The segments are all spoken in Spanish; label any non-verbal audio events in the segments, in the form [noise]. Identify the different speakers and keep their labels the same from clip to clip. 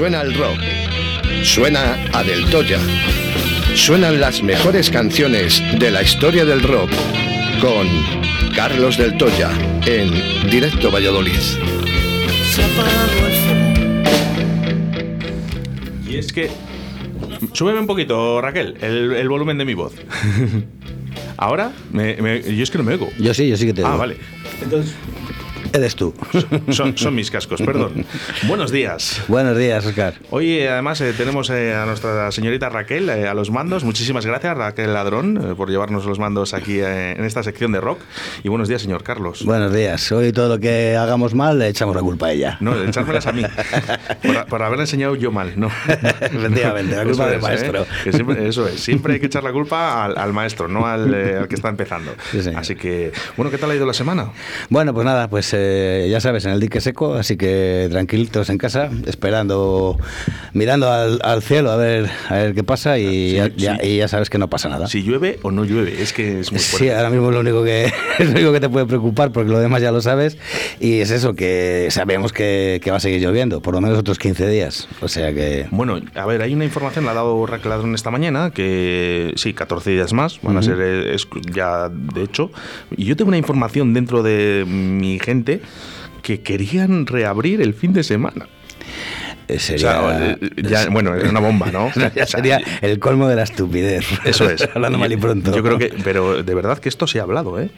Speaker 1: Suena el rock. Suena a Del Toya. Suenan las mejores canciones de la historia del rock con Carlos Del Toya en Directo Valladolid.
Speaker 2: Y es que. Súbeme un poquito, Raquel, el, el volumen de mi voz. [laughs] Ahora, me, me- yo es que no me oigo.
Speaker 3: Yo sí, yo sí que te
Speaker 2: Ah,
Speaker 3: digo.
Speaker 2: vale. Entonces,
Speaker 3: Eres tú.
Speaker 2: son, son mis cascos, perdón. Buenos días.
Speaker 3: Buenos días, Oscar.
Speaker 2: Hoy eh, además eh, tenemos eh, a nuestra señorita Raquel eh, a los mandos. Muchísimas gracias Raquel Ladrón por llevarnos los mandos aquí en esta sección de rock. Y buenos días, señor Carlos.
Speaker 3: Buenos días. Hoy todo lo que hagamos mal le echamos la culpa a ella.
Speaker 2: No, echármelas a mí. [laughs] Por, por enseñado yo mal, ¿no?
Speaker 3: Efectivamente, la culpa
Speaker 2: Eso
Speaker 3: del
Speaker 2: es,
Speaker 3: maestro.
Speaker 2: Que siempre- eso es. Siempre hay que echar la culpa al, al maestro, no al, al que está empezando.
Speaker 3: Sí.
Speaker 2: Así que, bueno, ¿qué tal ha ido la semana?
Speaker 3: Bueno, pues nada, pues eh, ya sabes, en el dique seco, así que tranquilitos en casa, esperando, mirando al, al cielo a ver, a ver qué pasa y,
Speaker 2: Sí,
Speaker 3: ya,
Speaker 2: sí.
Speaker 3: ya- y ya sabes que no pasa nada.
Speaker 2: Si llueve o no llueve, es que es muy fuerte.
Speaker 3: Sí, ahora mismo es lo único que [laughs] es lo único que te puede preocupar porque lo demás ya lo sabes y es eso que sabemos que, que va a seguir lloviendo por lo menos otros 15 días, o sea que
Speaker 2: Bueno, a ver, hay una información, la ha dado Raquel Ladrón esta mañana, que sí, 14 días más, van a ser eh, es- ya de hecho. Y yo tengo una información dentro de mi gente que querían reabrir el fin de semana.
Speaker 3: Eh,
Speaker 2: O
Speaker 3: sería
Speaker 2: sea, eh, ya- bueno, es una bomba, ¿no? [laughs]
Speaker 3: ya sería el colmo de la estupidez.
Speaker 2: Eso es. [laughs]
Speaker 3: hablando mal y pronto.
Speaker 2: Yo creo que, pero de verdad que esto se ha hablado, ¿eh?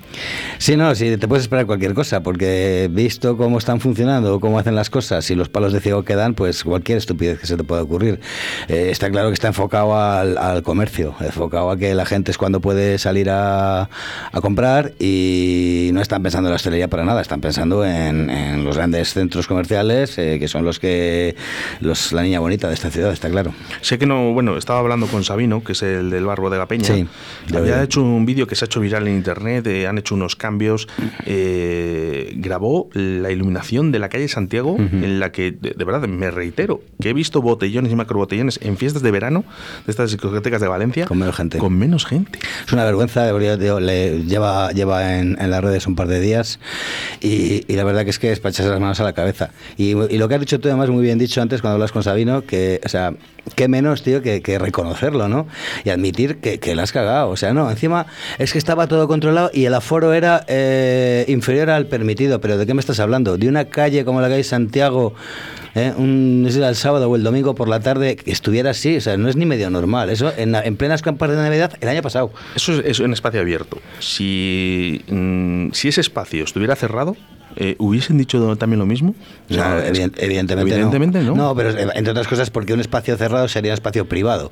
Speaker 3: Sí, no, sí, te puedes esperar cualquier cosa, porque visto cómo están funcionando, cómo hacen las cosas y los palos de ciego que dan, pues cualquier estupidez que se te pueda ocurrir. Eh, está claro que está enfocado al, al comercio, enfocado a que la gente es cuando puede salir a, a comprar y no están pensando en la hostelería para nada, están pensando en, en los grandes centros comerciales, eh, que son los que los la niña bonita de esta ciudad, está claro.
Speaker 2: Sé que no, bueno, estaba hablando con Sabino, que es el del Barbo de la Peña.
Speaker 3: Sí,
Speaker 2: Había hecho un vídeo que se ha hecho viral en internet, eh, han hecho unos cambios. eh, grabó la iluminación de la calle Santiago, en la que, de, de verdad, me reitero, que he visto botellones y macrobotellones en fiestas de verano de estas discotecas de Valencia.
Speaker 3: Con menos gente.
Speaker 2: Con menos gente.
Speaker 3: Es una vergüenza, digo, le lleva, lleva en, en las redes un par de días y, y la verdad que es que es para echarse las manos a la cabeza. Y, y lo que has dicho tú, además, muy bien dicho antes cuando hablas con Sabino, que, o sea, qué menos, tío, que, que reconocerlo, ¿no? Y admitir que, que la has cagado. O sea, no, encima es que estaba todo controlado y el aforo era eh, inferior al permitido. Pero ¿de qué me estás hablando? De una calle como la calle Santiago. ¿eh? Un, el sábado o el domingo por la tarde que estuviera así, o sea, no es ni medio normal. Eso en, en plenas campanas de Navidad el año pasado.
Speaker 2: Eso es, es espacio abierto. Si, mm, si ese espacio estuviera cerrado, eh, ¿hubiesen dicho también lo mismo? O sea,
Speaker 3: No,
Speaker 2: es-
Speaker 3: eviden- evidentemente,
Speaker 2: evidentemente no.
Speaker 3: No, pero eh, entre otras cosas porque un espacio cerrado sería espacio privado.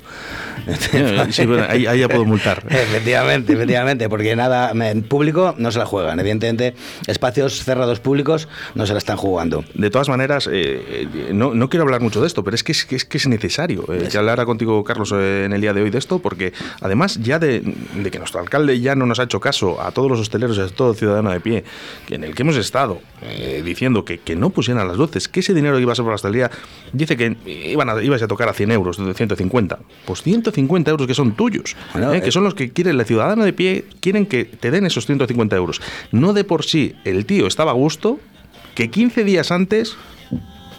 Speaker 2: Sí, bueno, ahí, ahí ya puedo multar. [laughs]
Speaker 3: efectivamente, efectivamente, porque nada, en público no se la juegan. Evidentemente, espacios cerrados públicos no se la están jugando.
Speaker 2: De todas maneras, eh, eh, no, no quiero hablar mucho de esto, pero es que es, que es, que es necesario eh, que hablara contigo, Carlos, eh, en el día de hoy de esto, porque además ya de, de que nuestro alcalde ya no nos ha hecho caso a todos los hosteleros y a todo ciudadano de pie, que en el que hemos estado eh, diciendo que, que no pusieran las luces, que ese dinero iba a ser para la hostelería, dice que iban a, ibas a tocar a 100 euros, de 150. Pues 150 euros que son tuyos,
Speaker 3: Bueno,
Speaker 2: eh, que
Speaker 3: eh,
Speaker 2: son los que quiere el ciudadano de pie, quieren que te den esos 150 euros. No de por sí el tío estaba a gusto, que 15 días antes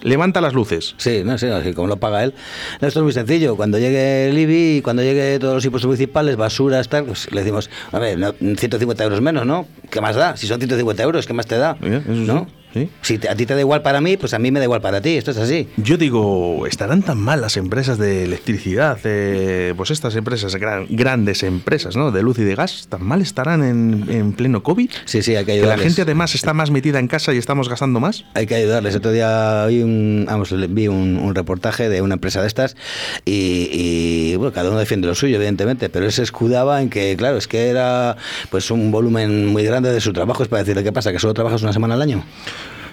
Speaker 2: levanta las luces.
Speaker 3: Sí, no sé, así como lo paga él. No, esto es muy sencillo. Cuando llegue el IBI y cuando llegue todos los impuestos municipales, basuras, tal, pues le decimos, a ver, no, 150 euros menos, ¿no? ¿Qué más da? Si son 150 euros, ¿qué más te da?
Speaker 2: Sí,
Speaker 3: ¿No?
Speaker 2: Sí.
Speaker 3: Si te- a ti te da igual para mí, pues a mí me da igual para ti. Esto es así.
Speaker 2: Yo digo, ¿estarán tan mal las empresas de electricidad? eh, pues estas empresas, gran- grandes empresas, ¿no? De luz y de gas, ¿tan mal estarán en, en pleno COVID?
Speaker 3: Sí, sí, hay que
Speaker 2: Que la
Speaker 3: ayudarles.
Speaker 2: gente además está más metida en casa y estamos gastando más.
Speaker 3: Hay que ayudarles. Otro día vi un, vamos, vi un, un reportaje de una empresa de estas y, y, bueno, cada uno defiende lo suyo, evidentemente, pero él se escudaba en que, claro, es que era pues un volumen muy grande de su trabajo. Es para decirle, ¿qué pasa? ¿Que solo trabajas una semana al año?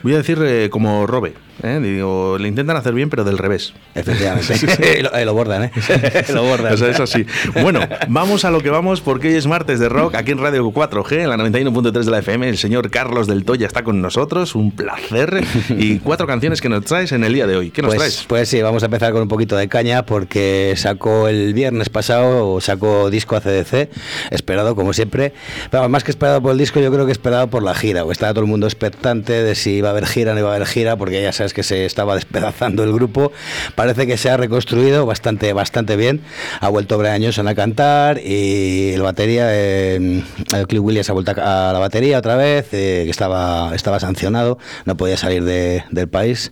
Speaker 2: Voy a decir eh, como Robe, ¿eh? Digo, le intentan hacer bien, pero del revés.
Speaker 3: Efectivamente. [laughs] Y lo, [laughs] eh, lo bordan, ¿eh? [laughs] lo bordan.
Speaker 2: O sea, es así. Bueno, vamos a lo que vamos porque hoy es martes de rock aquí en Radio 4G, en la 91.3 de la FM. El señor Carlos del Toya está con nosotros, un placer. Y cuatro canciones que nos traes en el día de hoy. ¿Qué nos
Speaker 3: pues,
Speaker 2: traes?
Speaker 3: pues sí, vamos a empezar con un poquito de caña porque sacó el viernes pasado, sacó disco ACDC, esperado como siempre. Pero más que esperado por el disco, yo creo que esperado por la gira, o estaba todo el mundo expectante de si iba iba a haber gira, no iba a haber gira, porque ya sabes que se estaba despedazando el grupo. Parece que se ha reconstruido bastante, bastante bien. Ha vuelto Brian Johnson a cantar y el batería, eh, el Cliff Williams ha vuelto a la batería otra vez, eh, que estaba, estaba sancionado, no podía salir del país.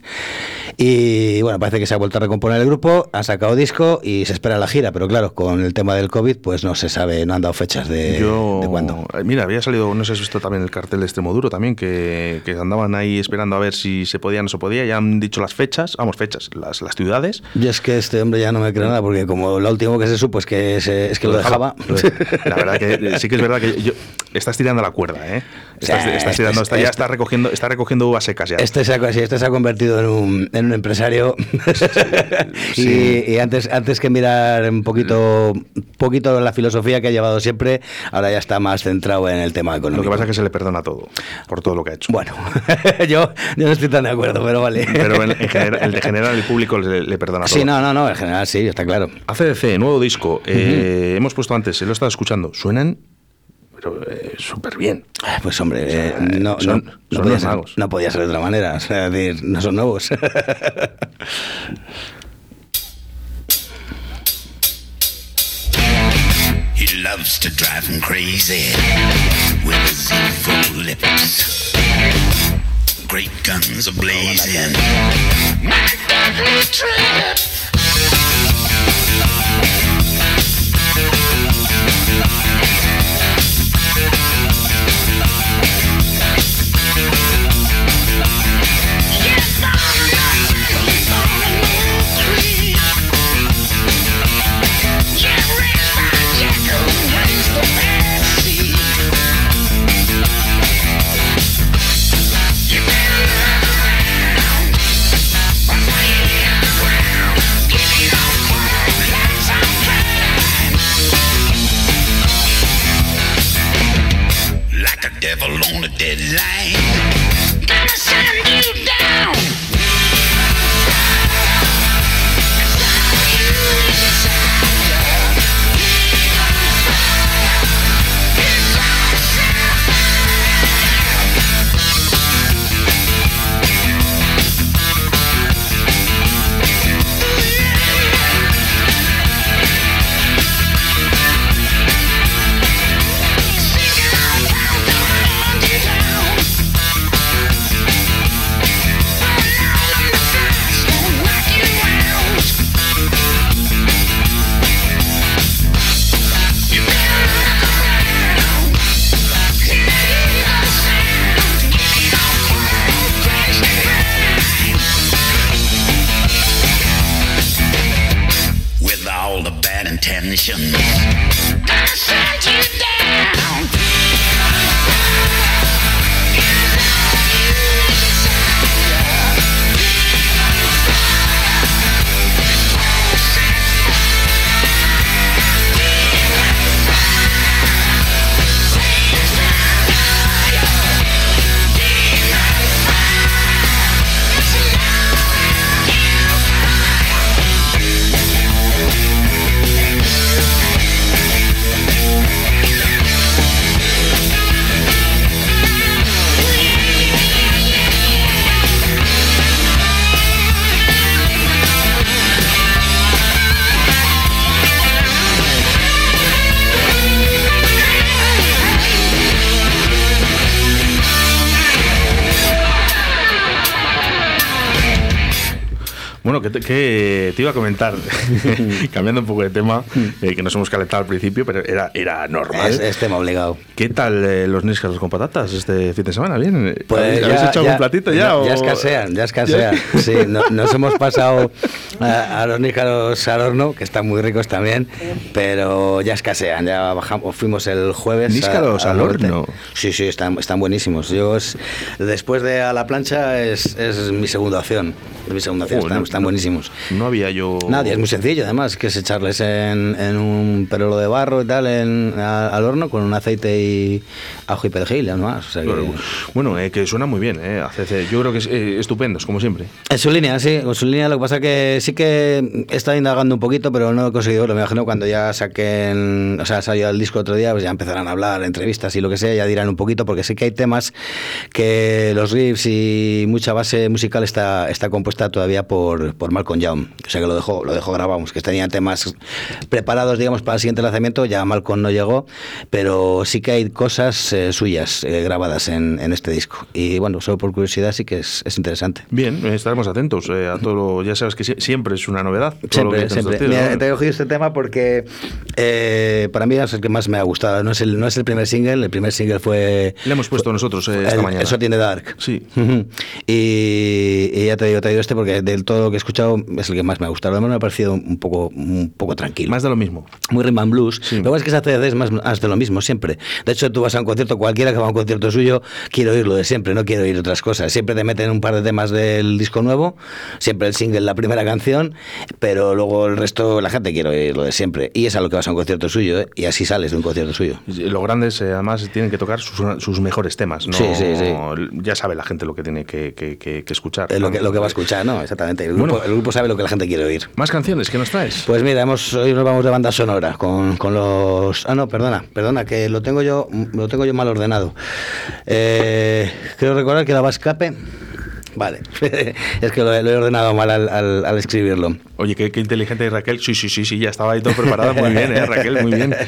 Speaker 3: Y bueno, parece que se ha vuelto a recomponer el grupo, ha sacado disco y se espera la gira, pero claro, con el tema del COVID, pues no se sabe, no han dado fechas de, de cuándo.
Speaker 2: Eh, mira, había salido, no sé si has visto también el cartel de Extremoduro también, que, que, andaban ahí esperando a ver si se podía o no se podía, ya han dicho las fechas, vamos, fechas, las, las ciudades.
Speaker 3: Y es que este hombre ya no me cree nada, porque como lo último que se supo es que, es que lo, dejaba.
Speaker 2: La verdad que sí que es verdad que yo, estás tirando la cuerda, ¿eh? Estás, tirando, ya está recogiendo, está recogiendo uvas secas ya.
Speaker 3: Este se ha, este se ha convertido en un, en un empresario [laughs] y, antes, antes que mirar un poquito, poquito la filosofía que ha llevado siempre, ahora ya está más centrado en el tema económico.
Speaker 2: Lo que pasa es que se le perdona todo, por todo lo que ha hecho.
Speaker 3: Bueno, [laughs] yo, yo no estoy tan de acuerdo, pero vale.
Speaker 2: Pero en, general, el de general, el público le, perdona todo.
Speaker 3: Sí, no, no, no, en general sí, está claro.
Speaker 2: ACDC, nuevo disco. Eh, hemos pusto antes, se lo he estado escuchando. Suenan pero eh, súper bien.
Speaker 3: Pues hombre, eh, no, son, no, no, podía ser, no, podía ser, de otra manera. O sea, decir, no son nuevos. [laughs] He loves to drive him crazy with his evil lips. Great guns are blazing. My deadly
Speaker 2: que te iba a comentar, [laughs] [laughs] cambiando un poco de tema, eh, que nos hemos calentado al principio, pero era, era normal.
Speaker 3: Es, tema obligado.
Speaker 2: ¿Qué tal eh, los níscaros con patatas este fin de semana? ¿Bien? Pues ¿Habéis hecho algún platito ya?
Speaker 3: Ya, escasean, ya escasean. Sí, nos hemos pasado a, los níscaros al horno, que están muy ricos también, pero ya escasean. Ya bajamos, fuimos el jueves.
Speaker 2: ¿Níscaros al horno?
Speaker 3: Sí, sí, están, están buenísimos. Yo, después de a la plancha, es, es mi segunda opción. Es mi segunda opción. están buenísimos.
Speaker 2: No había yo.
Speaker 3: Nadie, es muy sencillo además, que es echarles en, en un perolo de barro y tal en, a- al horno con un aceite y ajo y perejil, ya no más. O sea que-
Speaker 2: Bueno, Bueno, eh, que suena muy bien, eh, ACC. Yo creo que es eh, estupendos, como siempre.
Speaker 3: En su línea, sí, en su línea. Lo que pasa que sí que he estado indagando un poquito, pero no he conseguido verlo. Me imagino cuando ya saquen, o sea, salió el disco otro día, pues ya empezarán a hablar, entrevistas y lo que sea, ya dirán un poquito, porque sí que hay temas que los riffs y mucha base musical está, está compuesta todavía por, por Malcolm Young. O sea que lo dejó, lo dejó grabado, que tenían temas preparados, digamos, para el siguiente lanzamiento. Ya Malcolm no llegó, pero sí que hay cosas eh, suyas eh, grabadas en, en este disco. Y bueno, solo por curiosidad sí que es, es interesante.
Speaker 2: Bien, estaremos atentos eh, a todo lo. Ya sabes que sie- siempre es una novedad. todo lo que
Speaker 3: Siempre, siempre. Mira,
Speaker 2: ¿no?
Speaker 3: te he cogido este tema porque eh, para mí es el que más me ha gustado. No es el, no es el primer single, el primer single fue...
Speaker 2: Le hemos puesto nosotros eh, esta
Speaker 3: el-
Speaker 2: mañana.
Speaker 3: Eso tiene Dark.
Speaker 2: Sí. [laughs]
Speaker 3: Y, y ya te digo, he traído este porque del todo lo que he escuchado es el que más me ha gustado. Lo demás me ha parecido un poco, un poco tranquilo.
Speaker 2: Más de lo mismo.
Speaker 3: Muy rhythm and blues.
Speaker 2: Sí.
Speaker 3: Lo que es que esa CD es más, más de lo mismo siempre. De hecho, tú vas a un concierto, cualquiera que va a un concierto suyo, quiero oír lo de siempre, no quiero oír otras cosas. Siempre te meten un par de temas del disco nuevo, siempre el single, la primera canción, pero luego el resto, la gente quiere oír lo de siempre. Y es a lo que vas a un concierto suyo, ¿eh? y así sales de un concierto suyo.
Speaker 2: Los grandes, eh, además, tienen que tocar sus, sus mejores temas. ¿no?
Speaker 3: Sí, sí, sí.
Speaker 2: Ya sabe la gente lo que tiene que, que- que- que escuchar.
Speaker 3: Es lo que, lo que va a escuchar, ¿no? Exactamente. El grupo, el grupo sabe lo que la gente quiere oír.
Speaker 2: Más canciones, ¿qué nos traes?
Speaker 3: Pues mira, hemos, hoy nos vamos de banda sonora con, con los. Ah, no, perdona, perdona, que lo tengo yo, lo tengo yo mal ordenado. Eh, creo recordar que la va escape. Vale, [laughs] es que lo, he- lo he ordenado mal al, al- al escribirlo.
Speaker 2: Oye, qué, qué inteligente Raquel. Sí, sí, sí, sí, ya estaba ahí todo preparado. Muy bien, ¿eh, Raquel? Muy bien. [laughs]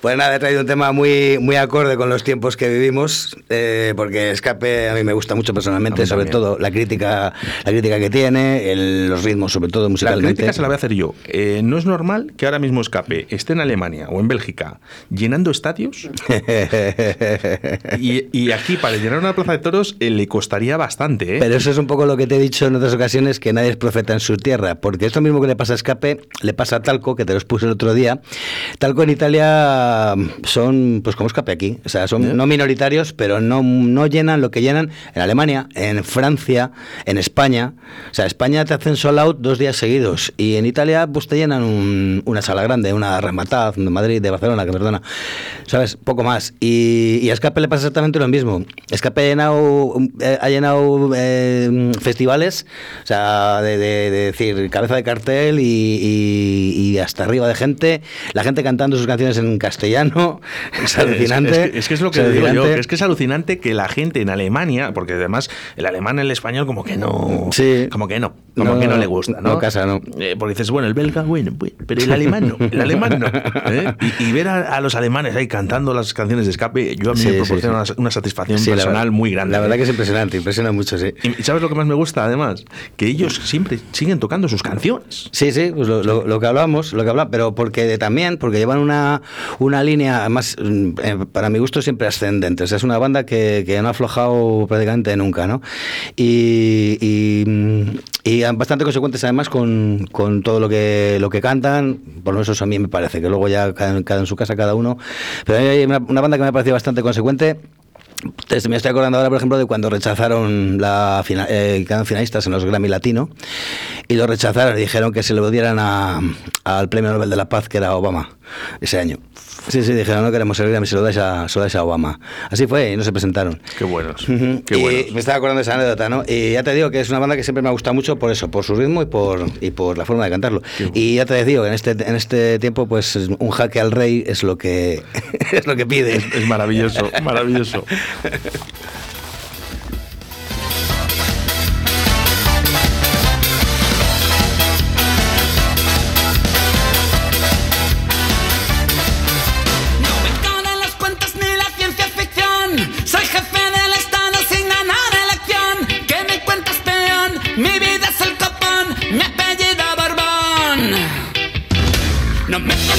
Speaker 3: Pues nada, he traído un tema muy, muy acorde con los tiempos que vivimos, eh, porque Escape a mí me gusta mucho personalmente, sobre
Speaker 2: también.
Speaker 3: todo la crítica, la crítica que tiene, el- los ritmos, sobre todo
Speaker 2: La
Speaker 3: musicalmente.
Speaker 2: crítica se la voy a hacer yo. Eh, no es normal que ahora mismo Escape esté en Alemania o en Bélgica llenando estadios [laughs] y, y aquí para llenar una plaza de toros eh, le costaría bastante, ¿eh?
Speaker 3: Pero eso es un poco lo que te he dicho en otras ocasiones, que nadie es profeta en su tierra, porque esto mismo que le pasa a Escape, le pasa a Talco, que te los puse el otro día. Talco en Italia son, pues como Escape aquí, o sea, son no minoritarios, pero no, no llenan lo que llenan en Alemania, en Francia, en España. O sea, España te hacen sold out dos días seguidos, y en Italia pues te llenan un- una sala grande, una Ramataz de Madrid, de Barcelona, que perdona, ¿sabes? Poco más. Y, y a Escape le pasa exactamente lo mismo. Escape ha llenado, eh, ha llenado eh, festivales, o sea, de, de- de decir, cabeza de cartel y, y- y hasta arriba de gente, la gente cantando sus canciones en castellano, [laughs] es alucinante.
Speaker 2: Es, que, es que es lo que
Speaker 3: es
Speaker 2: digo yo, que es que es alucinante que la gente en Alemania, porque además el alemán el español como que no,
Speaker 3: Sí.
Speaker 2: como que no, como
Speaker 3: No,
Speaker 2: que no le gusta, ¿no?
Speaker 3: no casa, no.
Speaker 2: Eh, porque dices, bueno, el belga, bueno, pues, pero el alemán no, el alemán no. ¿eh? Y, y ver a, a los alemanes ahí cantando las canciones de escape, yo a mí
Speaker 3: Sí,
Speaker 2: me proporciona
Speaker 3: sí.
Speaker 2: Una, una satisfacción personal muy grande.
Speaker 3: La verdad
Speaker 2: ¿eh?
Speaker 3: que es impresionante, impresiona mucho, sí.
Speaker 2: Y ¿sabes lo que más me gusta, además? Que ellos siempre siguen tocando sus canciones.
Speaker 3: Sí, sí, pues lo, lo- lo que hablamos, lo que hablamos, pero porque también, porque llevan una, una línea, más para mi gusto, siempre ascendente. O sea, es una banda que, que no ha aflojado prácticamente nunca, ¿no? Y, y, mm, y bastante consecuentes además con, con todo lo que, lo que cantan, por lo menos eso a mí me parece, que luego ya cada, cada en su casa cada uno. Pero hay una, una banda que me ha parecido bastante consecuente. Me estoy acordando ahora, por ejemplo, de cuando rechazaron la fina- eh, finalistas en los Grammy Latino y lo rechazaron dijeron que se lo dieran al Premio Nobel de la Paz, que era Obama, ese año. Sí, sí, dijeron, no queremos el Grammy, se lo dais a, se lo dais a Obama. Así fue y no se presentaron.
Speaker 2: Qué buenos, qué
Speaker 3: y me estaba acordando de esa anécdota, ¿no? Y ya te digo que es una banda que siempre me ha gustado mucho por eso, por su ritmo y por, y por la forma de cantarlo.
Speaker 2: Qué
Speaker 3: Y ya te digo que en este, en este tiempo, pues un jaque al rey es lo que, [laughs] es lo que pide.
Speaker 2: Es maravilloso, maravilloso. [laughs]
Speaker 4: No me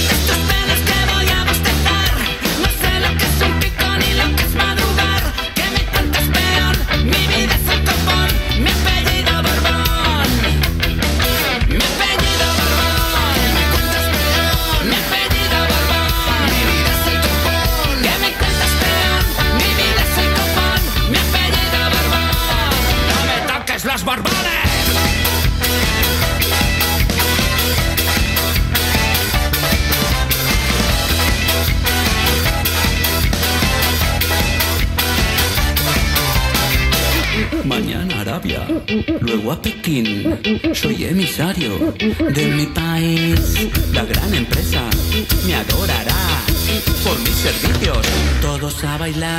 Speaker 4: Todos a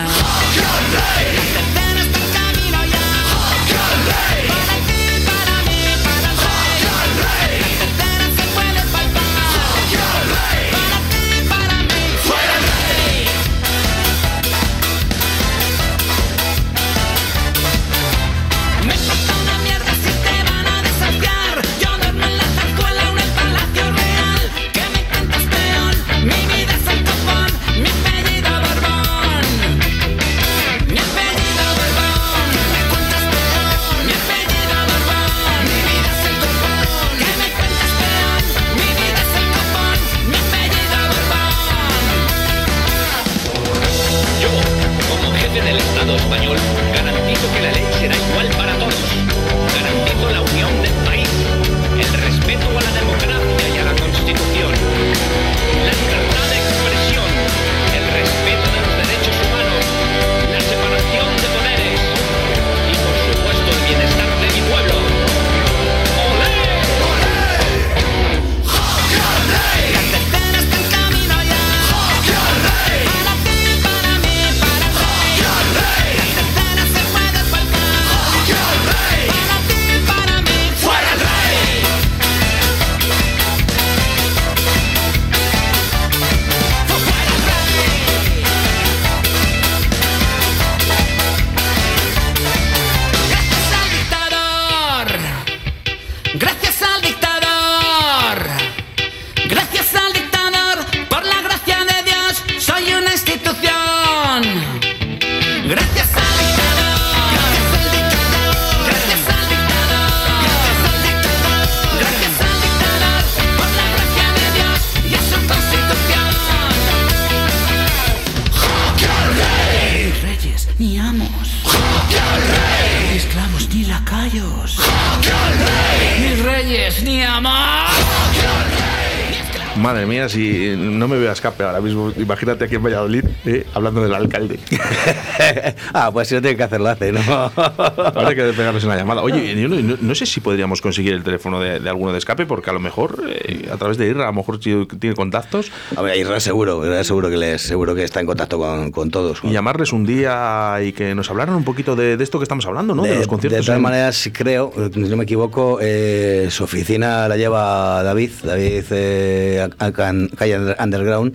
Speaker 2: Madre mía, si no me veo a escape ahora mismo, imagínate aquí en Valladolid eh, hablando del alcalde. [laughs]
Speaker 3: ah, pues si no tiene que hacerlo, hace, ¿no? [laughs]
Speaker 2: Ahora hay que pegarnos en la llamada. Oye, yo no, no- no sé si podríamos conseguir el teléfono de, de alguno de escape, porque a lo mejor eh, a través de IRA, a lo mejor tiene contactos,
Speaker 3: A ver, Israel seguro, seguro que, les, seguro que está en contacto con, con todos.
Speaker 2: y llamarles un día y que nos hablaran un poquito de, de esto que estamos hablando, ¿no? De, los conciertos.
Speaker 3: de todas
Speaker 2: en-
Speaker 3: maneras, creo, si no me equivoco, eh, su oficina la lleva David, David eh, Calle Underground,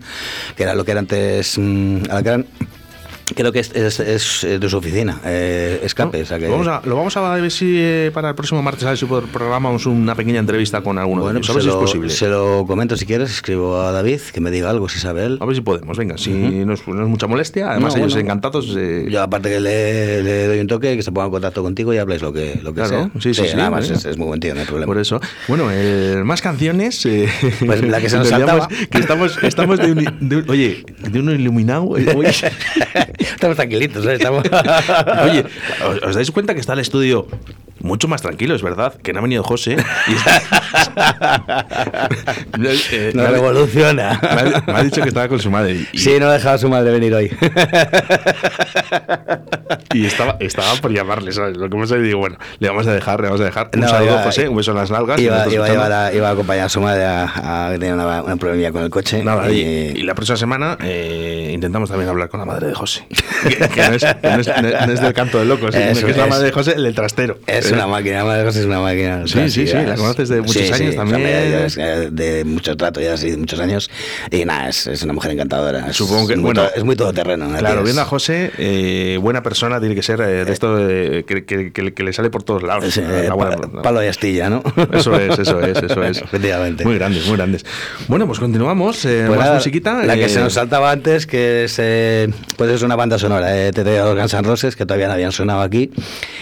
Speaker 3: que era lo que era antes mm, Alacrán. Creo que es, es- es, eh, de su oficina, eh, escape. o sea que-
Speaker 2: Lo vamos, a, lo vamos a ver si eh, para el próximo martes a ver si programamos una pequeña entrevista con alguno
Speaker 3: bueno,
Speaker 2: de ellos.
Speaker 3: pues
Speaker 2: A ver
Speaker 3: se,
Speaker 2: si
Speaker 3: lo,
Speaker 2: es posible.
Speaker 3: se lo comento si quieres, escribo a David, que me diga algo, si sabe él.
Speaker 2: A ver si podemos, venga, si no, es, no es mucha molestia, además
Speaker 3: No,
Speaker 2: ellos
Speaker 3: bueno.
Speaker 2: encantados. eh,
Speaker 3: Yo aparte que le, le doy un toque, que se ponga en contacto contigo y habléis lo que, lo que
Speaker 2: Claro,
Speaker 3: sea.
Speaker 2: sí, sí, sí,
Speaker 3: nada más, es, es muy buen tío, no hay problema.
Speaker 2: Por eso. Bueno, el- más canciones. eh,
Speaker 3: Pues la que se nos [laughs] saltaba.
Speaker 2: Que estamos, estamos de, un, de un- Oye, de uno iluminado. eh, oye, [laughs]
Speaker 3: Estamos tranquilitos, ¿eh? Estamos...
Speaker 2: oye, ¿os, os dais cuenta que está el estudio mucho más tranquilo, es verdad? Que no ha venido José. y está- [laughs] Eh,
Speaker 3: no
Speaker 2: me ha-
Speaker 3: revoluciona.
Speaker 2: me ha, me ha dicho que estaba con su madre. Y,
Speaker 3: Sí, no ha dejado a su madre venir hoy. [laughs]
Speaker 2: y estaba, estaba por llamarle, ¿sabes? Lo que hemos digo, bueno, le vamos a dejar, le vamos a dejar. Un
Speaker 3: No,
Speaker 2: saludo,
Speaker 3: iba-
Speaker 2: José, un beso en las nalgas. me
Speaker 3: Iba, iba a llevar a, iba a acompañar a su madre a, tenía una, una problemilla con el coche.
Speaker 2: Nada, y,
Speaker 3: y-
Speaker 2: y la próxima semana eh, intentamos también hablar con la madre de José. [laughs] que, que no, es, que no es- no es del canto de locos, sino
Speaker 3: Eso
Speaker 2: que es la madre de José, el del trastero.
Speaker 3: Es
Speaker 2: Eh,
Speaker 3: una máquina, es una máquina.
Speaker 2: Sí, sí, sí, la conoces de muchos años
Speaker 3: o sea,
Speaker 2: también.
Speaker 3: es, eh, de mucho trato, ya así, de muchos años. Y nada, es, es una mujer encantadora.
Speaker 2: Supongo que-
Speaker 3: es
Speaker 2: bueno,
Speaker 3: to- es muy todoterreno. ¿no?
Speaker 2: Claro, viendo a José, eh, buena persona tiene que ser eh, de esto de- que, que- que- que le sale por todos lados.
Speaker 3: es, eh,
Speaker 2: La buena-
Speaker 3: pa- palo y astilla, ¿no?
Speaker 2: Eso es, eso es, eso es. [laughs]
Speaker 3: Efectivamente.
Speaker 2: Muy grandes, muy grandes. Bueno, pues continuamos. eh,
Speaker 3: Pues
Speaker 2: más
Speaker 3: nada,
Speaker 2: musiquita.
Speaker 3: La que
Speaker 2: eh,
Speaker 3: se nos saltaba antes, que es, eh, pues es una banda sonora, eh, TT N' Roses, que todavía no habían sonado aquí.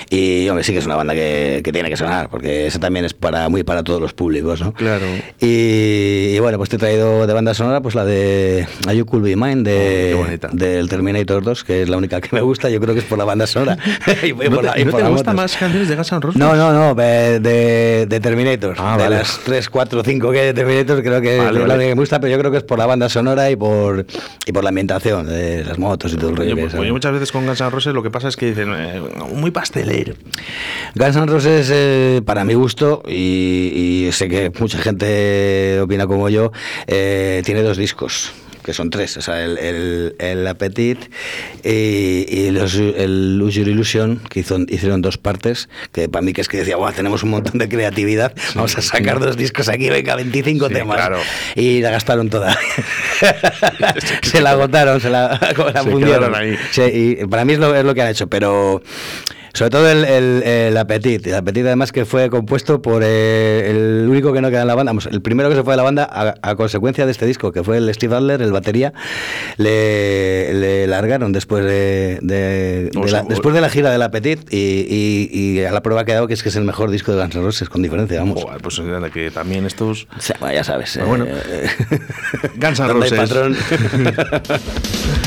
Speaker 3: Y, hombre, sí que es una banda que, que tiene que sonar, porque esa también es para muy para todos los públicos, ¿no?
Speaker 2: Claro.
Speaker 3: Y, y bueno, pues te he traído de banda sonora pues la de Are You Cool Be Mine de,
Speaker 2: Oh,
Speaker 3: del Terminator 2, que es la única que me gusta, yo creo que es por la banda sonora. [laughs] [laughs] y por
Speaker 2: ¿No
Speaker 3: la-
Speaker 2: te,
Speaker 3: y
Speaker 2: no
Speaker 3: por
Speaker 2: te gustan más canciones de Guns N' Roses?
Speaker 3: No, no, no, de, de, de Terminator.
Speaker 2: Ah,
Speaker 3: de
Speaker 2: vale.
Speaker 3: las 3, 4, 5 que hay de Terminator, creo que
Speaker 2: Vale,
Speaker 3: es la
Speaker 2: vale.
Speaker 3: que me gusta, pero yo creo que es por la banda sonora y por, y por la ambientación de las motos y todo el rollo.
Speaker 2: Yo,
Speaker 3: que
Speaker 2: pues,
Speaker 3: es,
Speaker 2: yo muchas veces con Guns N' Roses lo que pasa es que dicen eh, muy pastelero.
Speaker 3: Guns N' Roses, eh, para mi gusto, y, y sé que mucha gente opina como yo, eh, tiene dos discos que son tres, o sea, el, el, el Appetit y, y los- el Lose Your Illusion, que hizo- hicieron dos partes, que para mí que es que decía, "Buah, tenemos un montón de creatividad, vamos a sacar dos discos aquí, venga, 25
Speaker 2: Sí,
Speaker 3: temas.
Speaker 2: claro.
Speaker 3: Y la gastaron toda. [laughs] se la agotaron, se la, [laughs] la
Speaker 2: Se
Speaker 3: fundieron.
Speaker 2: ahí.
Speaker 3: Y para mí es lo, es lo que han hecho, pero sobre todo el, el, el Appetit. El Appetit además que fue compuesto por eh, el único que no queda en la banda, vamos, el primero que se fue de la banda a, a consecuencia de este disco, que fue el Steve Adler, el batería, le, le largaron después de, la, después de la gira del Appetit y, y- y a la prueba ha quedado que es que es el mejor disco de Guns N' Roses, con diferencia, vamos.
Speaker 2: Joder, pues eh, que también estos
Speaker 3: O sea, ya sabes.
Speaker 2: Pero bueno,
Speaker 3: eh,
Speaker 2: Guns N' [laughs] Roses. [laughs]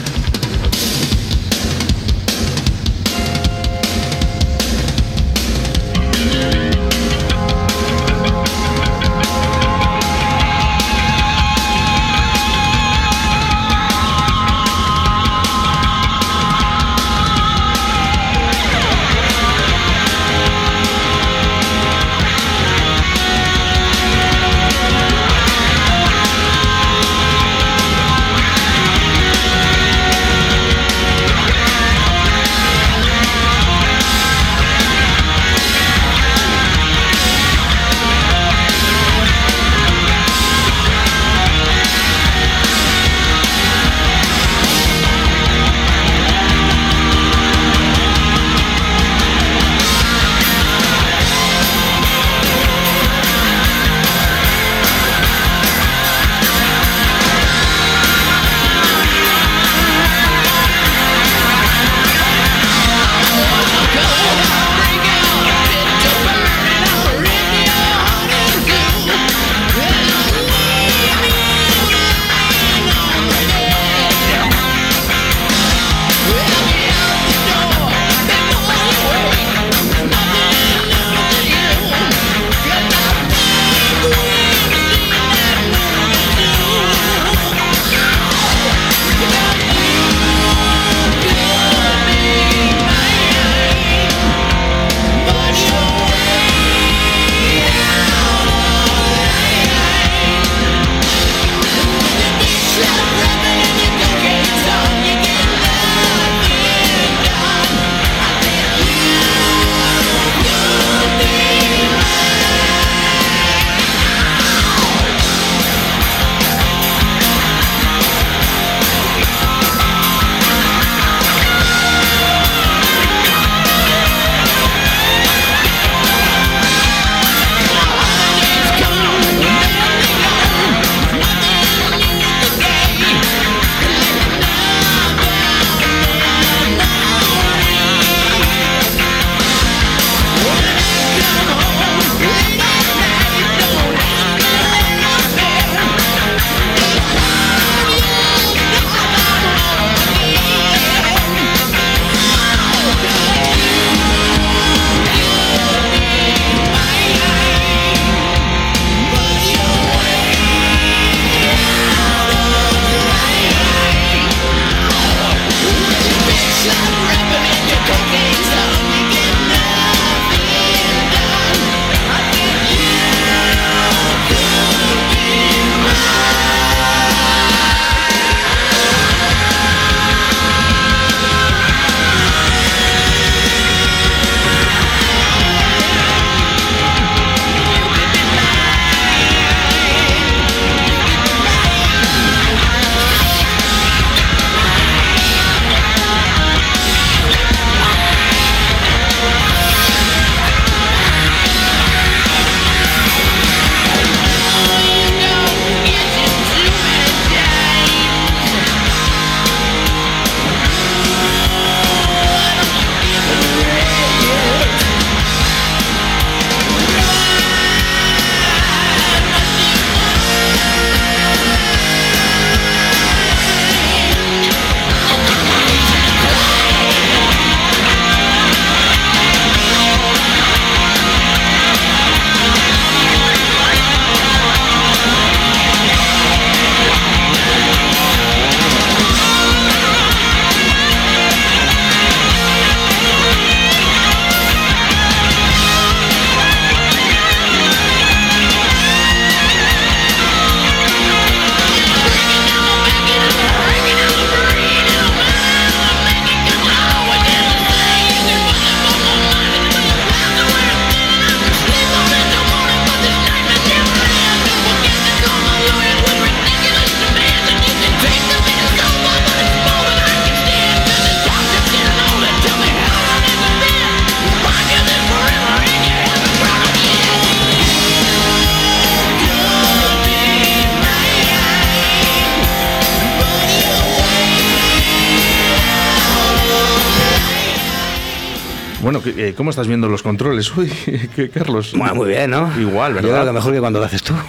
Speaker 2: eh, ¿cómo estás viendo los controles? Uy, [laughs] ¿qué, Carlos.
Speaker 3: Bueno, muy bien, ¿no?
Speaker 2: Igual,
Speaker 3: Yo creo
Speaker 2: ¿verdad?
Speaker 3: que mejor que cuando lo haces tú. [laughs]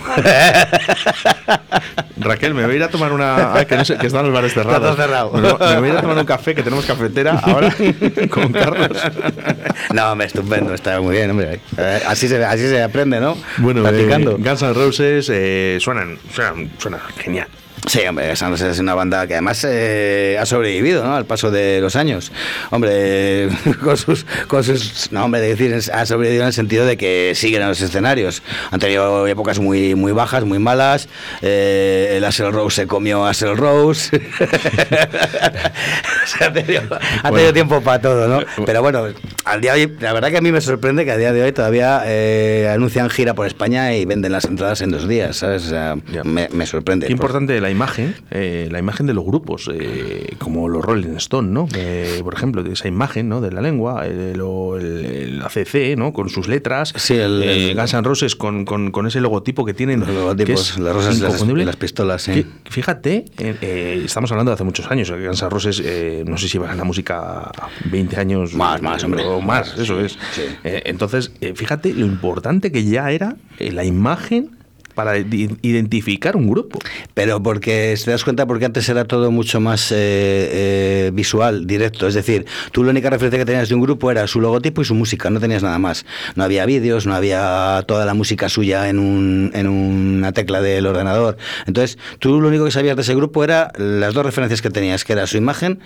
Speaker 2: Raquel, me voy a ir a tomar una. ah, que, no sé- que están los bares cerrados.
Speaker 3: todo cerrado.
Speaker 2: Me, voy a ir a tomar un café, que tenemos cafetera ahora [laughs] con Carlos.
Speaker 3: no, hombre, estupendo, está muy bien, hombre. Eh, así, se, así se aprende, ¿no?
Speaker 2: Bueno,
Speaker 3: Practicando.
Speaker 2: eh, Guns N' Roses eh, suenan, suenan, suenan genial.
Speaker 3: Sí, hombre, Guns N' Roses es una banda que además eh, ha sobrevivido ¿no? al paso de los años. Hombre, [laughs] con sus, con sus. No, hombre, de decir, ha sobrevivido en el sentido de que siguen en los escenarios. Han tenido épocas muy, muy bajas, muy malas. Eh, el Axel Rose se comió a Axel Rose. [laughs] O sea, ha tenido, ha tenido
Speaker 2: Bueno.
Speaker 3: tiempo para todo, ¿no? Pero bueno, al día de hoy, la verdad que a mí me sorprende que a día de hoy todavía eh, anuncian gira por España y venden las entradas en dos días, ¿sabes? O sea, me, me sorprende.
Speaker 2: Qué importante la imagen, eh, la imagen de los grupos, eh, como los Rolling Stone, ¿no? Eh, por ejemplo, esa imagen, ¿no? De la lengua, el, o el- el ACC, ¿no? Con sus letras.
Speaker 3: Sí, el-
Speaker 2: eh,
Speaker 3: el-
Speaker 2: Guns N' Roses con, con- con ese logotipo que tienen.
Speaker 3: Los logotipos,
Speaker 2: que
Speaker 3: las rosas y las-
Speaker 2: inconfundible.
Speaker 3: y las pistolas.
Speaker 2: Que, fíjate, eh, eh, estamos hablando de hace muchos años. eh, Guns N' Roses, eh, no sé si va en la música 20 años.
Speaker 3: Más, más, hombre.
Speaker 2: O más, eso es.
Speaker 3: Sí.
Speaker 2: Eh, entonces, eh, fíjate lo importante que ya era eh, la imagen para identificar un grupo.
Speaker 3: Pero porque, te das cuenta, porque antes era todo mucho más eh, eh, visual, directo. Es decir, tú la única referencia que tenías de un grupo era su logotipo y su música, no tenías nada más. No había vídeos, no había toda la música suya en, un, en una tecla del ordenador. Entonces, tú lo único que sabías de ese grupo era las dos referencias que tenías, que era su imagen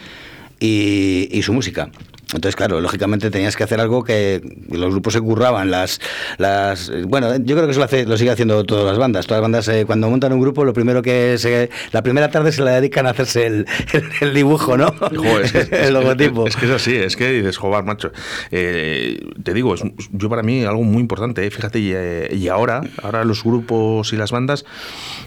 Speaker 3: y su música. Entonces, claro, lógicamente tenías que hacer algo que los grupos se curraban. Las, las, bueno, yo creo que eso lo, hace, lo sigue haciendo todas las bandas. Todas las bandas, eh, cuando montan un grupo, lo primero que se, la primera tarde se la dedican a hacerse el, el, [laughs] el dibujo, ¿no?
Speaker 2: Jo, es, que- es- [laughs]
Speaker 3: el logotipo.
Speaker 2: Es, que es así, es que dices, joder, macho. Eh, te digo, es, yo para mí algo muy importante, eh, fíjate, y, eh, y ahora, ahora los grupos y las bandas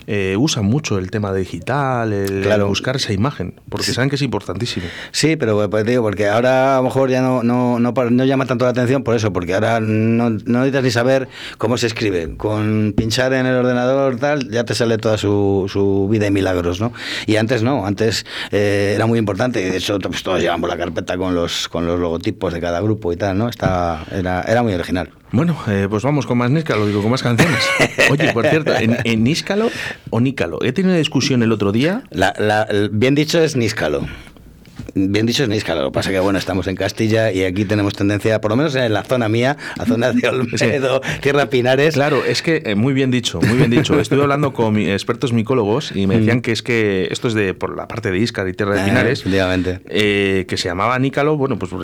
Speaker 2: eh, usan mucho el tema digital, el,
Speaker 3: Claro.
Speaker 2: buscar esa imagen, porque saben que es importantísimo.
Speaker 3: Sí, pero pues, te digo, porque ahora mejor ya no, no, no, no llama tanto la atención por eso, porque ahora no, no necesitas ni saber cómo se escribe. Con pinchar en el ordenador tal, ya te sale toda su, su vida y milagros, ¿no? Y antes no, antes eh, era muy importante, de hecho pues, todos llevamos la carpeta con los, con los logotipos de cada grupo y tal, ¿no? Está, era, era muy original.
Speaker 2: Bueno, eh, pues vamos con más Níscalo, digo, con más canciones. [laughs] Oye, por cierto, en, en Níscalo o Nícalo, he tenido una discusión el otro día.
Speaker 3: La, la- el- bien dicho es Níscalo. Bien dicho es Níscalo. Lo que pasa que, bueno, estamos en Castilla y aquí tenemos tendencia, por lo menos en la zona mía, la zona de [laughs] Olmedo, Tierra Pinares.
Speaker 2: Claro, es que eh, muy bien dicho, muy bien dicho. Estuve hablando con mi- expertos micólogos y me decían que es que esto es de por la parte de Íscar y Tierra de
Speaker 3: Eh,
Speaker 2: Pinares, eh, que se llamaba Nícalo, bueno, pues o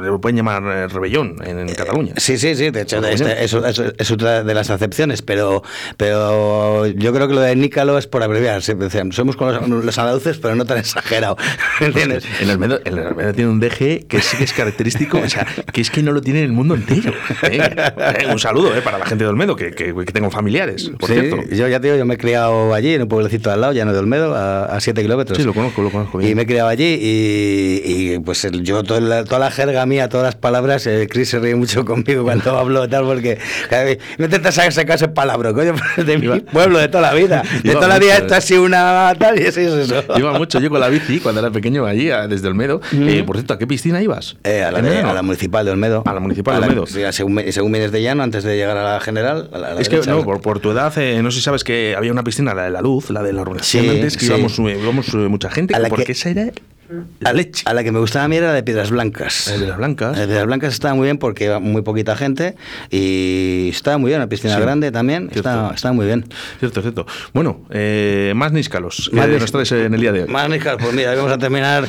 Speaker 2: le pueden llamar eh, Rebellón en, en Cataluña.
Speaker 3: Sí, sí, sí, de hecho,
Speaker 2: lo
Speaker 3: este- eso es otra de las acepciones, pero, pero yo creo que lo de Nícalo es por abreviar. siempre decían, Somos con los, los andaluces, pero no tan exagerado. ¿Me [laughs] entiendes?
Speaker 2: En el Olmedo, el Olmedo tiene un DG que sí que es característico, o sea, que es que no lo tiene en el mundo entero. ¿eh? Eh, un saludo eh, para la gente de Olmedo, que, que, que tengo familiares, por
Speaker 3: Sí,
Speaker 2: cierto.
Speaker 3: yo ya te digo, yo me he criado allí, en un pueblecito al lado, llano de Olmedo, a 7 kilómetros.
Speaker 2: Sí, lo conozco, lo conozco bien.
Speaker 3: Y me he criado allí y, y, pues yo toda la, toda la jerga mía, todas las palabras, eh, Chris se ríe mucho conmigo cuando [laughs] hablo tal porque cada vez me intenta sacar ese palabra, coño, [laughs] de mi pueblo, de toda la vida. [laughs] De toda la vida esto ha sido una tal y eso es eso.
Speaker 2: Iba mucho yo con la bici cuando era pequeño allí, a- desde Olmedo. Eh, por cierto, ¿a qué piscina ibas?
Speaker 3: Eh, a, la
Speaker 2: ¿En
Speaker 3: de-
Speaker 2: verano?
Speaker 3: a la municipal de Olmedo.
Speaker 2: A la municipal de Olmedo.
Speaker 3: sí, según, según vienes de llano, antes de llegar a la general. a la-
Speaker 2: Es que,
Speaker 3: derecha.
Speaker 2: no, por, por tu edad, eh, no sé si sabes que había una piscina, la de la luz, la de la urbanización
Speaker 3: Sí,
Speaker 2: antes, que
Speaker 3: sí.
Speaker 2: íbamos, eh, íbamos, mucha gente, porque
Speaker 3: que-
Speaker 2: esa era la leche.
Speaker 3: A la que me gustaba a mí era la de Piedras Blancas.
Speaker 2: La de las blancas.
Speaker 3: La de Piedras Blancas estaba muy bien porque iba muy poquita gente y estaba muy bien, una piscina
Speaker 2: Sí,
Speaker 3: grande también, estaba, estaba muy bien.
Speaker 2: Cierto, cierto. Bueno, eh, más níscalos que
Speaker 3: Más
Speaker 2: nos traes en el día de hoy.
Speaker 3: Más Níscal, pues mira, vamos a terminar.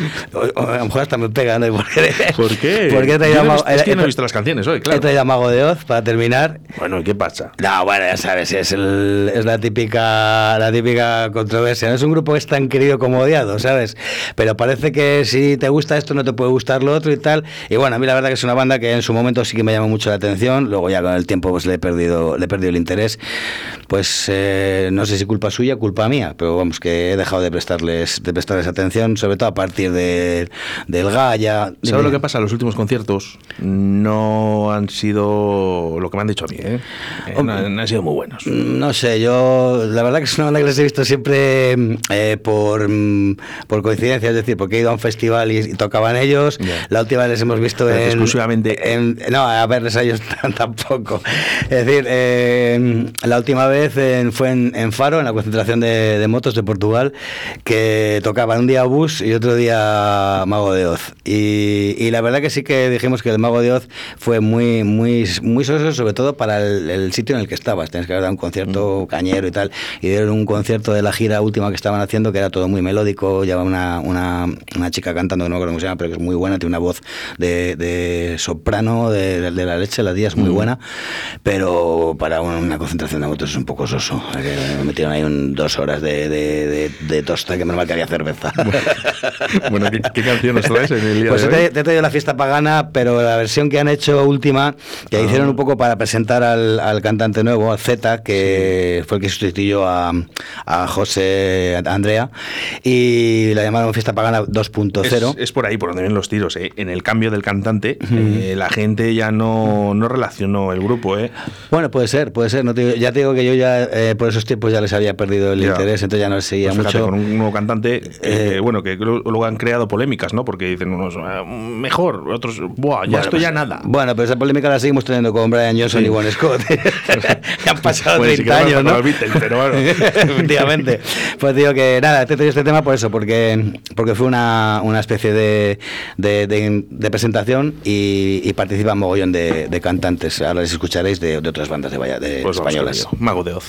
Speaker 3: a lo mejor hasta me pega, ¿no? ¿Por qué? [laughs]
Speaker 2: ¿Por qué?
Speaker 3: Porque he traído
Speaker 2: he
Speaker 3: Mago-
Speaker 2: es que no he
Speaker 3: he-
Speaker 2: visto las canciones hoy,
Speaker 3: He
Speaker 2: claro.
Speaker 3: traído a Mago de Oz para terminar.
Speaker 2: Bueno, ¿y qué pasa?
Speaker 3: No, bueno, ya sabes, es, el- es la típica la típica controversia. No es un grupo que es tan querido como odiado, ¿sabes? Pero parece que si te gusta esto no te puede gustar lo otro y tal. Y bueno, a mí la verdad que es una banda que en su momento sí que me llamó mucho la atención. Luego ya con el tiempo pues le he perdido, le he perdido el interés. Pues eh, no sé si culpa suya, culpa mía, pero vamos que he dejado de prestarles, de prestarles atención, sobre todo a partir de, del Gaia.
Speaker 2: ¿Sabes lo que pasa? Los últimos conciertos no han sido lo que me han dicho a mí, ¿eh? Eh, no, no han sido muy buenos.
Speaker 3: No sé, yo la verdad que es una banda que les he visto siempre mm, eh, por, mm, por coincidencia, es decir, porque porque he ido a un festival y, y tocaban ellos. La última vez les hemos visto en,
Speaker 2: exclusivamente-
Speaker 3: en- no, a verles a ellos [laughs] tampoco. Es decir, eh, la última vez en- fue en, Faro, en la concentración de, de motos de Portugal, que tocaban un día Bus y otro día Mago de Oz. Y, y la verdad que sí que dijimos que el Mago de Oz fue muy, muy, muy soso, sobre todo para el, el sitio en el que estabas. Tienes que haber dado un concierto cañero y tal. Y dieron un concierto de la gira última que estaban haciendo, que era todo muy melódico. Lleva una, una, una chica cantando, no me acuerdo cómo se llama, pero que es muy buena, tiene una voz de, de soprano de, la leche, la día es muy buena. Pero para una concentración de motos es un poco soso. Me metieron ahí un- dos horas de, de, tosta, que menos mal que había cerveza.
Speaker 2: Bueno, ¿qué, qué canción nos traes en el día
Speaker 3: Pues
Speaker 2: de
Speaker 3: te,
Speaker 2: hoy?
Speaker 3: te he traído la fiesta pagana, pero la versión que han hecho última, que
Speaker 2: Ah.
Speaker 3: hicieron un poco para presentar al, al cantante nuevo, al Z, que fue el que sustituyó a, a José Andrea, y la llamaron fiesta pagana 2.0.
Speaker 2: Es, es por ahí por donde vienen los tiros. ¿eh? En el cambio del cantante, eh, la gente ya no, no relacionó el grupo. ¿eh?
Speaker 3: Bueno, puede ser, puede ser. No te ya te digo que yo ya eh, por esos tiempos ya les había perdido el
Speaker 2: Ya.
Speaker 3: interés, entonces ya no les seguía
Speaker 2: Pues
Speaker 3: mucho.
Speaker 2: con un nuevo cantante, eh, bueno, que luego han creado polémicas, ¿no? Porque dicen unos, "Ah, mejor, otros, buah, ya
Speaker 3: Bueno,
Speaker 2: esto ya
Speaker 3: pues,
Speaker 2: nada.
Speaker 3: Bueno, pero esa polémica la seguimos teniendo con Brian Johnson
Speaker 2: Sí.
Speaker 3: y Bon Scott. [laughs] [laughs] ya han pasado
Speaker 2: Bueno, si
Speaker 3: 30
Speaker 2: queremos
Speaker 3: años, ¿no?
Speaker 2: Beatles, pero bueno. [laughs]
Speaker 3: Efectivamente. Pues digo que nada, te traigo este tema por eso, porque, porque fue una, una especie de, de, de- de presentación y, y participan mogollón de, de cantantes. Ahora les escucharéis de, otras bandas de, Valla- de
Speaker 2: Pues
Speaker 3: españolas.
Speaker 2: Mago de Oz.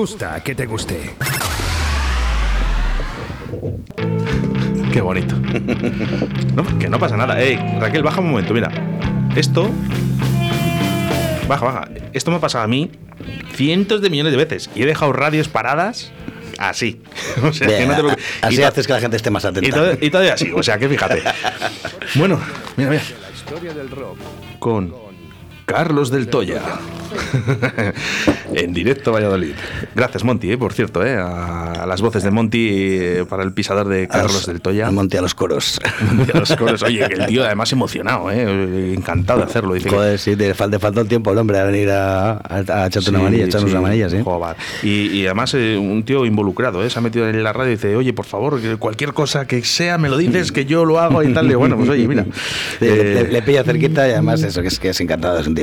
Speaker 5: Gusta que te guste.
Speaker 2: Qué bonito. No, que no pasa nada. Ey, Raquel, baja un momento, mira. Esto. Baja, baja. Esto me ha pasado a mí cientos de millones de veces. Y he dejado radios paradas así. [laughs] O sea, que no te lo-
Speaker 3: Así
Speaker 2: y
Speaker 3: haces que la gente esté más atenta.
Speaker 2: y, todavía así. O sea, que fíjate. [laughs] Bueno, mira, mira.
Speaker 1: La historia del rock.
Speaker 2: Con Carlos del Toya. [laughs] en directo Valladolid. Gracias, Monty, eh, por cierto, eh, a las voces de Monty eh, para el pisador de Carlos
Speaker 3: los-
Speaker 2: del Toya.
Speaker 3: al Monte a los coros. [laughs]
Speaker 2: Y a los coros. Oye, que el tío además emocionado, ¿eh? encantado de hacerlo. Dice que-
Speaker 3: Joder, sí, te falta, falta el tiempo al hombre a venir a, a, a echarte una manilla, echarnos
Speaker 2: sí.
Speaker 3: una manilla, sí.
Speaker 2: Joder. Y, y además un tío involucrado, se ha metido en la radio y dice, oye, por favor, cualquier cosa que sea, me lo dices, que yo lo hago y tal. Y bueno, pues oye, mira. [laughs]
Speaker 3: Le, le pilla cerquita y además eso, que es, que es encantado, es un tío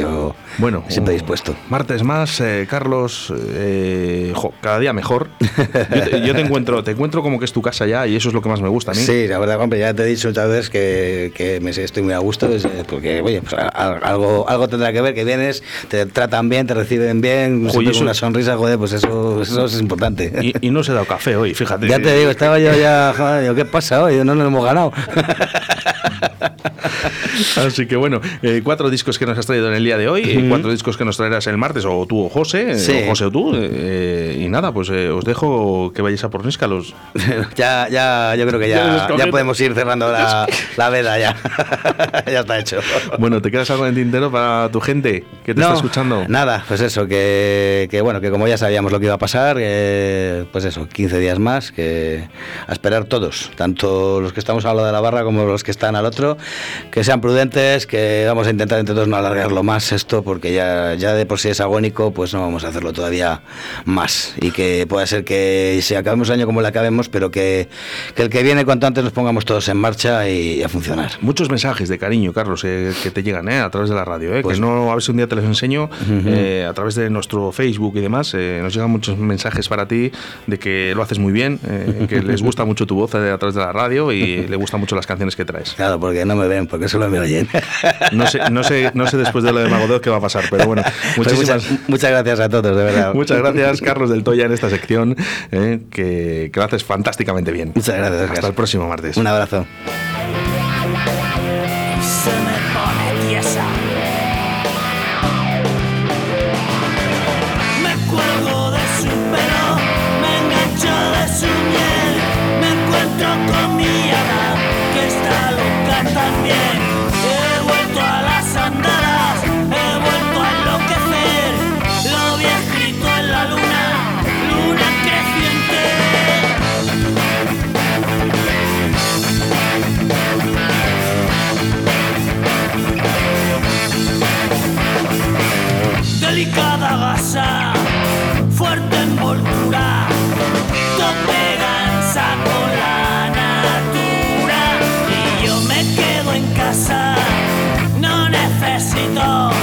Speaker 2: bueno,
Speaker 3: siempre dispuesto.
Speaker 2: Martes más, eh, Carlos, eh, jo, cada día mejor. Yo te, yo te encuentro, te encuentro como que es tu casa ya y eso es lo que más me gusta a mí.
Speaker 3: Sí, la verdad, hombre, ya te he dicho muchas veces que, que me estoy muy a gusto, eh, porque, oye, pues, algo, algo tendrá que ver, que vienes, te tratan bien, te reciben bien, siempre
Speaker 2: eso-
Speaker 3: una sonrisa, joder, pues eso, eso es importante.
Speaker 2: Y, y no se ha dado café hoy, fíjate.
Speaker 3: Ya te digo, estaba yo ya, joder, ¿qué pasa hoy? No nos hemos ganado. [laughs] [laughs]
Speaker 2: Así que bueno, eh, cuatro discos que nos has traído en el día de hoy, eh, cuatro discos que nos traerás el martes, o tú o José, eh,
Speaker 3: Sí.
Speaker 2: o José o tú. eh, y nada, pues eh, os dejo que vayáis a por Níscalos. [laughs]
Speaker 3: ya, ya, yo creo que
Speaker 2: Ya
Speaker 3: ya, ya podemos ir cerrando la, la veda ya. [laughs] ya está hecho.
Speaker 2: Bueno, ¿te quedas algo en el tintero para tu gente que te está escuchando?
Speaker 3: Nada, pues eso, que, que bueno, que como ya sabíamos lo que iba a pasar, pues eso, 15 días más, que a esperar todos, tanto los que estamos a lo de la barra como los que están al otro, que sean prudentes, que vamos a intentar entre todos no alargarlo más esto, porque ya, ya de por sí es agónico, pues no vamos a hacerlo todavía más. Y que pueda ser que si acabemos el año como le acabemos, pero que, que el que viene cuanto antes nos pongamos todos en marcha y a funcionar.
Speaker 2: Muchos mensajes de cariño, Carlos, eh, que te llegan eh, a través de la radio. eh,
Speaker 3: Pues-
Speaker 2: que no, a ver si un día te los enseño eh, a través de nuestro Facebook y demás. eh, nos llegan muchos mensajes para ti de que lo haces muy bien, eh, que les gusta mucho tu voz a través de la radio y [laughs] le gustan mucho las canciones que traes.
Speaker 3: Claro, porque no me ven, porque solo me oyen. [laughs]
Speaker 2: No sé, no sé, no sé después de lo de Magodot qué va a pasar, pero bueno,
Speaker 3: Pues
Speaker 2: muchísimas,
Speaker 3: muchas, muchas gracias a todos, de verdad. [laughs]
Speaker 2: muchas gracias, Carlos del Toya, en esta sección, eh, que, que lo haces fantásticamente bien.
Speaker 3: Muchas gracias.
Speaker 2: Hasta el próximo martes.
Speaker 3: Un abrazo.
Speaker 4: énorme